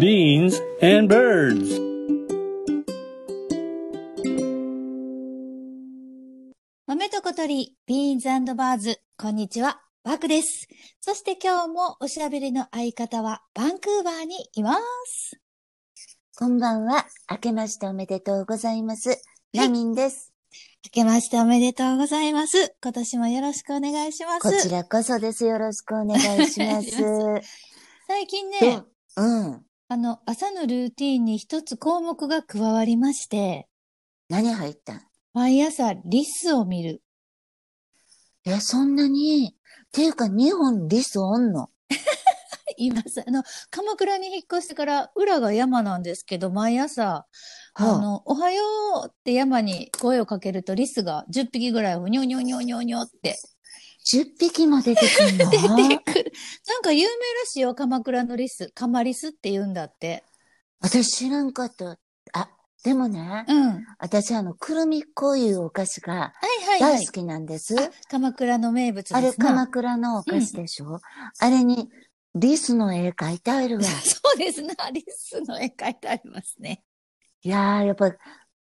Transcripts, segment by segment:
beans, and birds. 豆と小鳥、ビーンズバーズ、こんにちは、バクです。そして今日もおしゃべりの相方はバンクーバーにいます。こんばんは。明けましておめでとうございます。ナミンです。明けましておめでとうございます。今年もよろしくお願いします。こちらこそです。よろしくお願いします。最近ね、うん。あの、朝のルーティンに一つ項目が加わりまして、何入ったん？毎朝リスを見る。え、そんなに？っていうか、日本リスおんの？います。あの、鎌倉に引っ越してから裏が山なんですけど、毎朝、あはあ、の、おはようって山に声をかけるとリスが10匹ぐらいをニョニョニョニョニョって10匹も出てくんの？出てくる。なんか有名らしいよ、鎌倉のリス。カマリスって言うんだって。私知らんかった。あ、でもね、うん。はい私あの、くるみっこいうお菓子がはいはい大好。きなんです。あ鎌倉の名物ですな。あれ、鎌倉のお菓子でしょ、あれに、リスの絵描いてあるわ。そうですな。リスの絵描いてありますね。いやー、やっぱ、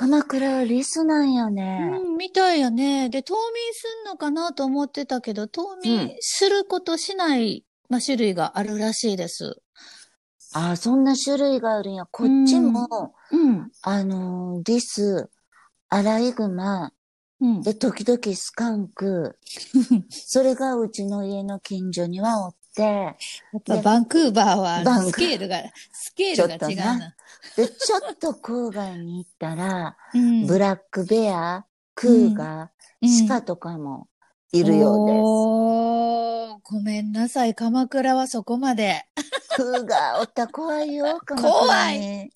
鎌倉はリスなんよね。うん、みたいよね。で、冬眠すんのかなと思ってたけど、冬眠することしない、まあ、種類があるらしいです。ああ、そんな種類があるんや。こっちも、うん。あのーリス、アライグマ、うん。で、時々スカンク、それがうちの家の近所にはおって、やっぱバンクーバーはスケールが、スケールが違うな。で、ちょっと郊外に行ったら、うんブラックベア、クーガー、鹿とかもいるようです。おー、ごめんなさい。鎌倉はそこまで。クーガーおったら怖いよ、鎌倉怖に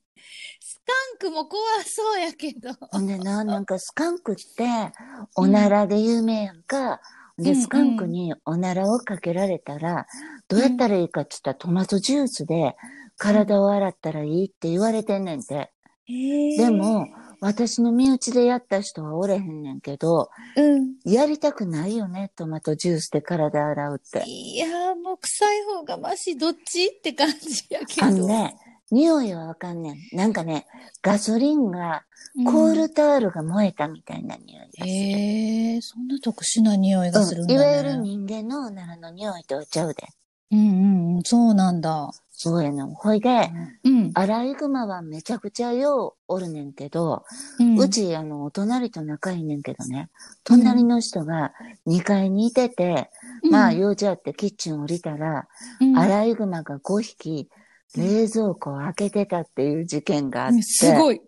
スカンクも怖そうやけど。ほんでな、なんかスカンクって、おならで有名やんか。で、スカンクにおならをかけられたら、どうやったらいいかって言ったらトマトジュースで体を洗ったらいいって言われてんねんて。でも、私の身内でやった人はおれへんねんけど、うん。やりたくないよね、トマトジュースで体洗うって。いやー、もう臭い方がマシ、どっちって感じやけど。あのね、匂いはわかんねん。なんかね、ガソリンが、うんコールタオルが燃えたみたいな匂いがする。へえ、そんな特殊な匂いがするんだね。うん、いわゆる人間のおならの匂いとはちゃうで。うんうんうん、そうなんだ。そうやの。ほいで、うん。アライグマはめちゃくちゃようおるねんけど、うんうち、あの、お隣と仲いいねんけどね、隣の人が2階にいてて、まあ、用事あってキッチン降りたら、うんアライグマが5匹、冷蔵庫を開けてたっていう事件があって、すごい。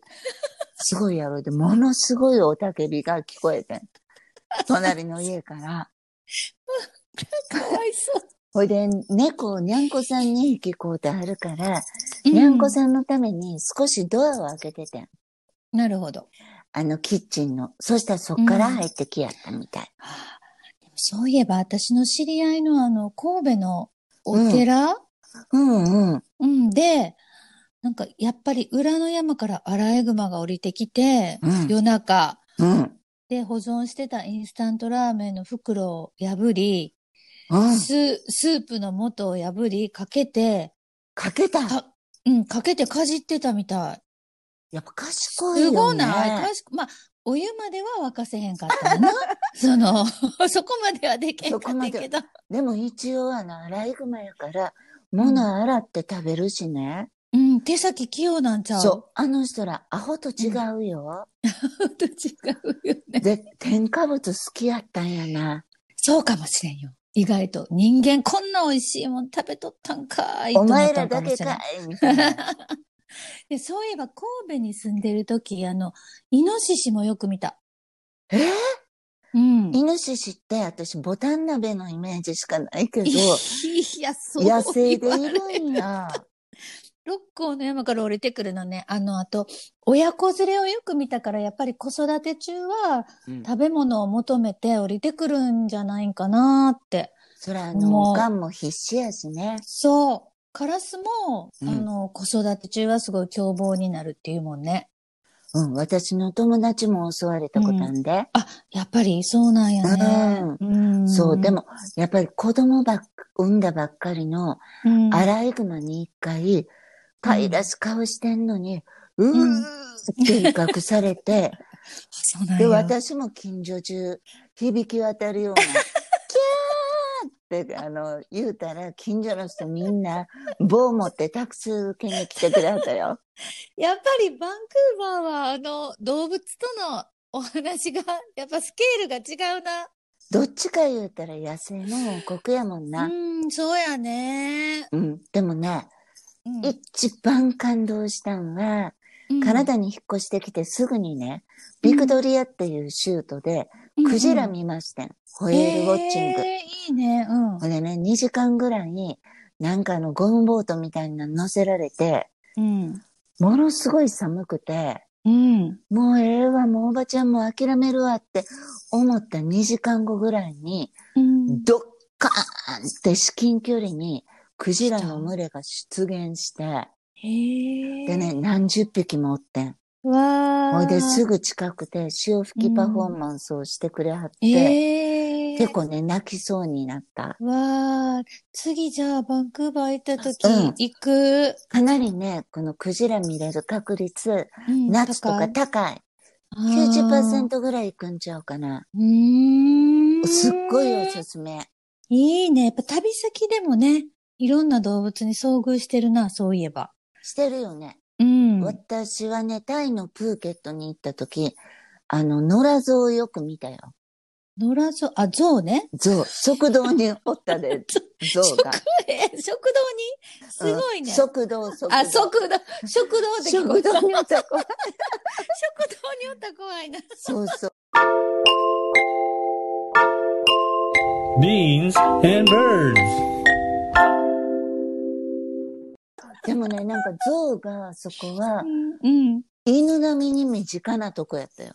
すごいやろ。で、ものすごいおたけびが聞こえてん。隣の家から。かわいそう。ほいで、猫をにゃんこさんに引きこうてあるから、うにゃんこさんのために少しドアを開けててん。なるほど。あの、キッチンの。そしたらそっから入ってきやったみたい。でもそういえば、私の知り合いのあの、神戸のお寺、うんうん。うん、で、なんか、やっぱり裏の山からアライグマが降りてきて、うん夜中、うん。で、保存してたインスタントラーメンの袋を破り、うん。ススープの素を破り、かけて、かけた？かうん、かけてかじってたみたい。やっぱ賢いすよね。ごない？かしまあ、お湯までは沸かせへんかったな。その、そこまではできへんかったけど。でも一応あの、アライグマやから、物洗って食べるしね。うん、手先器用なんちゃう？そう。あの人ら、アホと違うよ。と違うよね。で、添加物好きやったんやな。そうかもしれんよ。意外と。人間こんな美味しいもん食べとったんかーいとお前らだけかいみたいな。で、そういえば神戸に住んでる時、あの、イノシシもよく見た。え？ーうん。イノシシって私ボタン鍋のイメージしかないけど、いや、そう野生でいるんや。六甲の山から降りてくるのね。あの、あと、親子連れをよく見たから、やっぱり子育て中はうん食べ物を求めて降りてくるんじゃないかなって。そら、あの、おかんも必死やしね。そう。カラスも、うんあの、子育て中はすごい凶暴になるっていうもんね。うん、私の友達も襲われたことあんで。あ、やっぱり？そうなんやね。うん。そう、で、も、やっぱり子供ばっ、産んだばっかりのうん、アライグマに一回、可愛らしい顔してんのに、うーって威嚇されて、で。私も近所中響き渡るような、って、あの、言うたら、近所の人みんな棒持ってタクシー受けに来てくれはったよ。やっぱりバンクーバーは、あの、動物とのお話が、やっぱスケールが違うな。どっちか言うたら野生の王国やもんな。うん、そうやね。うん。でもね、うん一番感動したんは、うんカナダに引っ越してきてすぐにね、ビクトリアっていう州都で、クジラ見ましてん。ホエールウォッチング。えーいいね。うん。これね、2時間ぐらい、なんかあのゴムボートみたいなの乗せられて、うん。ものすごい寒くて、うん。もうええわ、もうおばちゃんも諦めるわって思った2時間後ぐらいに、うん。ドッカーンって至近距離にクジラの群れが出現して。でね、何十匹もおってん。わー。ほいですぐ近くて潮吹きパフォーマンスをしてくれはって、ええ。結構ね、泣きそうになった。わー。次じゃあバンクーバー行った時、うん行く。かなりね、このクジラ見れる確率、うん夏とか高い。90%ぐらいいくんちゃうかな。うーん。すっごいおすすめ。いいね。やっぱ旅先でもね、いろんな動物に遭遇してるな、そういえば。してるよね。うん。私はね、タイのプーケットに行った時、あの、野良象をよく見たよ。野良象、あ、象ね。象、食堂におったで、象が。え、食堂に？すごいね。うん食堂、食堂。あ、食堂、食堂って食堂におった子。食堂におったら怖いな。そうそう。Beans and birds. でもね、なんか象が、そこは、うん。犬並みに身近なとこやったよ。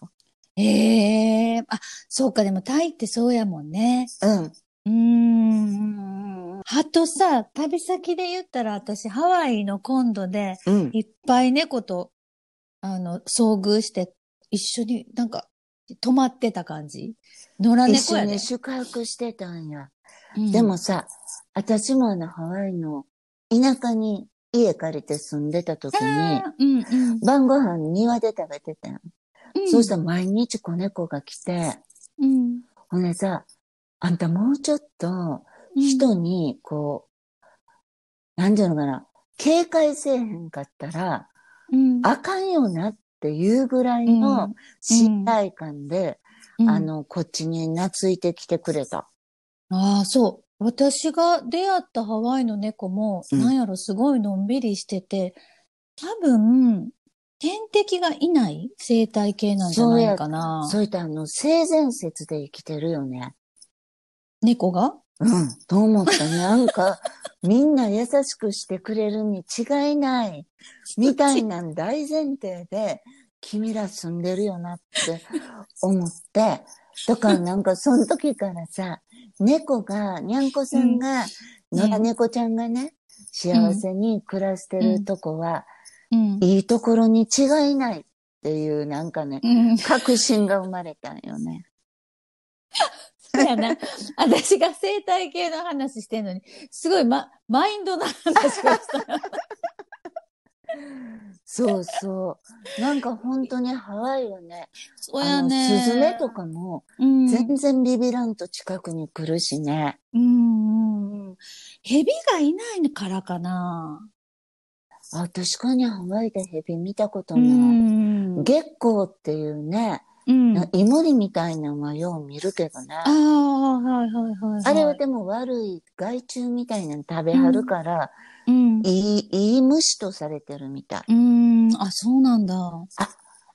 ええあ、そうか、でもタイってそうやもんね。うん。うーん。あとさ、旅先で言ったら私、ハワイの今度で、うん。いっぱい猫と、あの、遭遇して、一緒になんか、泊まってた感じ？野良一猫やで緒に。宿泊してたんや。うんでもさ、私もあの、ハワイの田舎に家借りて住んでた時に、うんうん。晩ご飯庭で食べてたん。うんそうしたら毎日子猫が来て、うん。ほんでさ、あんたもうちょっとうん人にこう、なんていうのかな、警戒せえへんかったら、うん、あかんよなっていうぐらいの信頼感で、うんあ、の、こっちに懐いてきてくれた。ああ、そう。私が出会ったハワイの猫も、うんなんやろ、すごいのんびりしてて、多分、天敵がいない生態系なんじゃないかな。そういったあの、性善説で生きてるよね。猫が？うん、と思った。なんか、みんな優しくしてくれるに違いない。みたいなん大前提で、君ら住んでるよなって思って、だからなんかその時からさ、猫が、にゃんこさんが、うん野良猫ちゃんがね、幸せに暮らしてるとこは、うん。いいところに違いないっていうなんかね、うん。確信が生まれたんよね。そうやな。私が生態系の話してんのに、すごいま、マインドな話をした。そうそう。なんか本当にハワイはね、ね。スズメとかもうん、全然ビビらんと近くに来るしね。うん。蛇がいないからかな。あ、確かにハワイでヘビ見たことうない。ん。月光っていうね、うん。なイモリみたいなのはよう見るけどね。ああ、はいはいはい、はい。あれはでも悪い害虫みたいなの食べはるから、うん。いい、いい虫とされてるみたい。うん。あ、そうなんだ。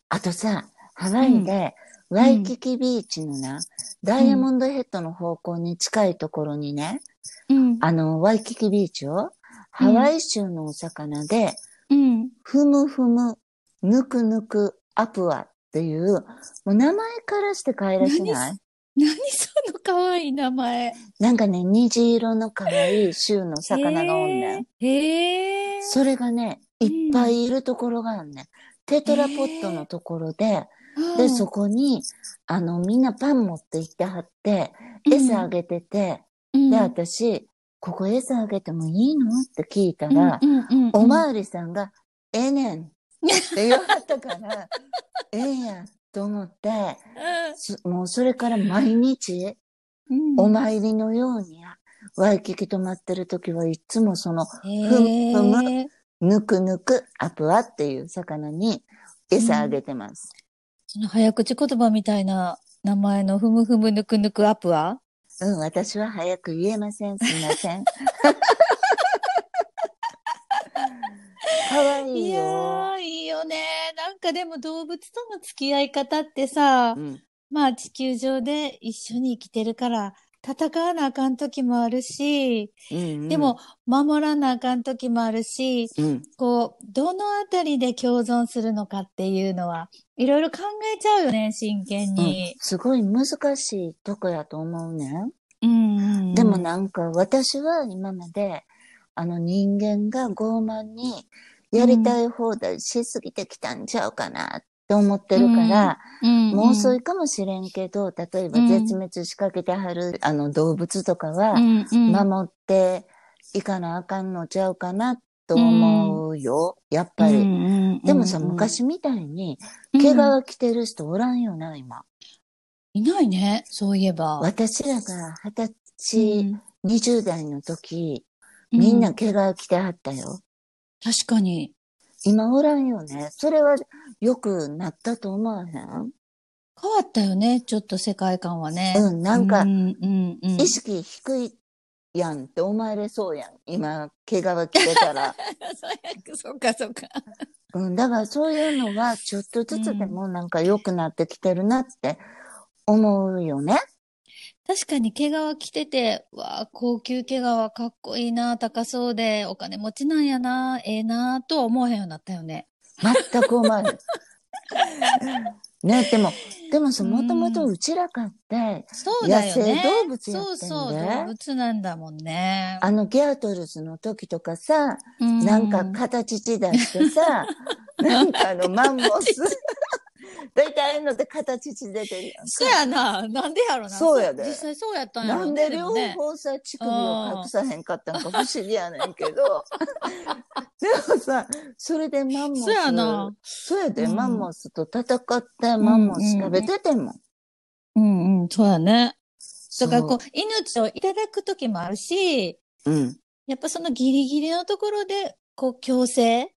あとさ、ハワイで、ワイキキビーチのな、ダイヤモンドヘッドの方向に近いところにね、うん。あの、ワイキキビーチを、ハワイ州のお魚で、うん。ふむふむ、ぬくぬく、アプアっていう、もう名前からして可愛らしない？何その可愛い名前。なんかね、虹色の可愛い州の魚がおんねん。へえ。へえ。それがね、いっぱいいるところがあるねん。テトラポットのところで、で、そこに、あの、みんなパン持って行ってはって、餌あげてて、うん、で、私、ここ餌あげてもいいの？って聞いたら、おまわりさんが、ええねんって言われたから、ええやと思って、すもうそれから毎日、うんお参りのように、ワイキキ泊まってる時はいつもその、へーふむぬくぬくアプアっていう魚に餌あげてます。その早口言葉みたいな名前のふむふむぬくぬくアップは？うん、私は早く言えません。すみません。かわいいいやいいよね。なんかでも動物との付き合い方ってさ、うん、まあ地球上で一緒に生きてるから、戦わなあかん時もあるし、うんうんでも、守らなあかん時もあるし、うん、こう、どのあたりで共存するのかっていうのは、いろいろ考えちゃうよね、真剣うんに。すごい難しいとこやと思うね。うんうんうんでもなんか私は今まで、あの人間が傲慢にやりたい放題しすぎてきたんちゃうかなって思ってるから、うんうんもう遅いかもしれんけど、例えばうん絶滅しかけてはる、あの動物とかは、守っていかなあかんのちゃうかなと思うよ、やっぱり。でもさ、昔みたいに、毛うん皮着てる人おらんよな、今。いないね、そういえば。私らが二十う歳、ん20代の時、みんな毛皮着てはったよ。確かに。今おらんよね。それは良くなったと思わへん？変わったよね、ちょっと世界観はね。うん、なんかう、んうんうん、意識低いやんって思われそうやん。今、毛皮着てたら。そうか、そうか。うん、だからそういうのはちょっとずつでもなんか良くなってきてるなって思うよね。確かに毛皮着てて、わあ、高級毛皮かっこいいな、高そうで、お金持ちなんやな、ええな、とは思わへんようになったよね。全く思わへん。ね、でも、でもさ、うんもともとうちらかって、そうだよね。野生動物やってんでそうそう、動物なんだもんね。あのギャートルズの時とかさ、うんなんか形血出してさ、なんかあのマンモス。大体ああいうのって形血出てるやんか。そうやな。なんでやろな。そうやで実際そうやったんやろなんね。で両方さ、乳首を隠さへんかったんか不思議やねんけど。でもさ、それでマンモス。そうやな。そうやで、うんマンモスと戦ってマンモス食べてても。うんうん、そうやね。だからこそうう、命をいただく時もあるし、うん。やっぱそのギリギリのところで、こう、強制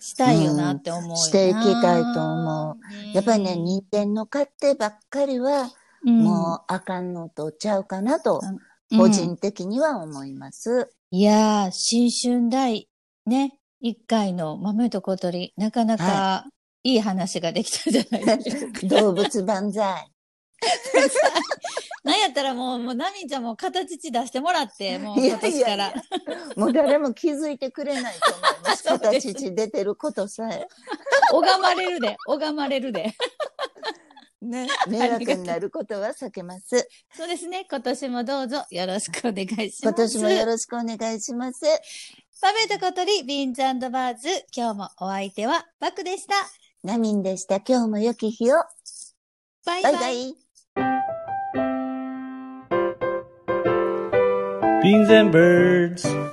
したいよなって思うよな、うんしていきたいと思う。やっぱりね、人間の勝手ばっかりは、うん、もうあかんのとちゃうかなと、うん個人的には思います。いやー、新春第、ね、一回の豆と小鳥、なかなかいい話ができたんじゃないでしょうか。動物万歳。なんやったらもう、もう、ナミちゃんも形地出してもらって、もう今年から。いやいやもう誰も気づいてくれないと思います。そうです形血出てることさえ。拝まれるで、拝まれるで。ね、迷惑になることは避けます。そうですね。今年もどうぞよろしくお願いします。今年もよろしくお願いします。豆と小鳥、ビーンズバーズ。今日もお相手はバクでした。ナミンでした。今日も良き日を。バイバイ。バイバイ。Beans and birds.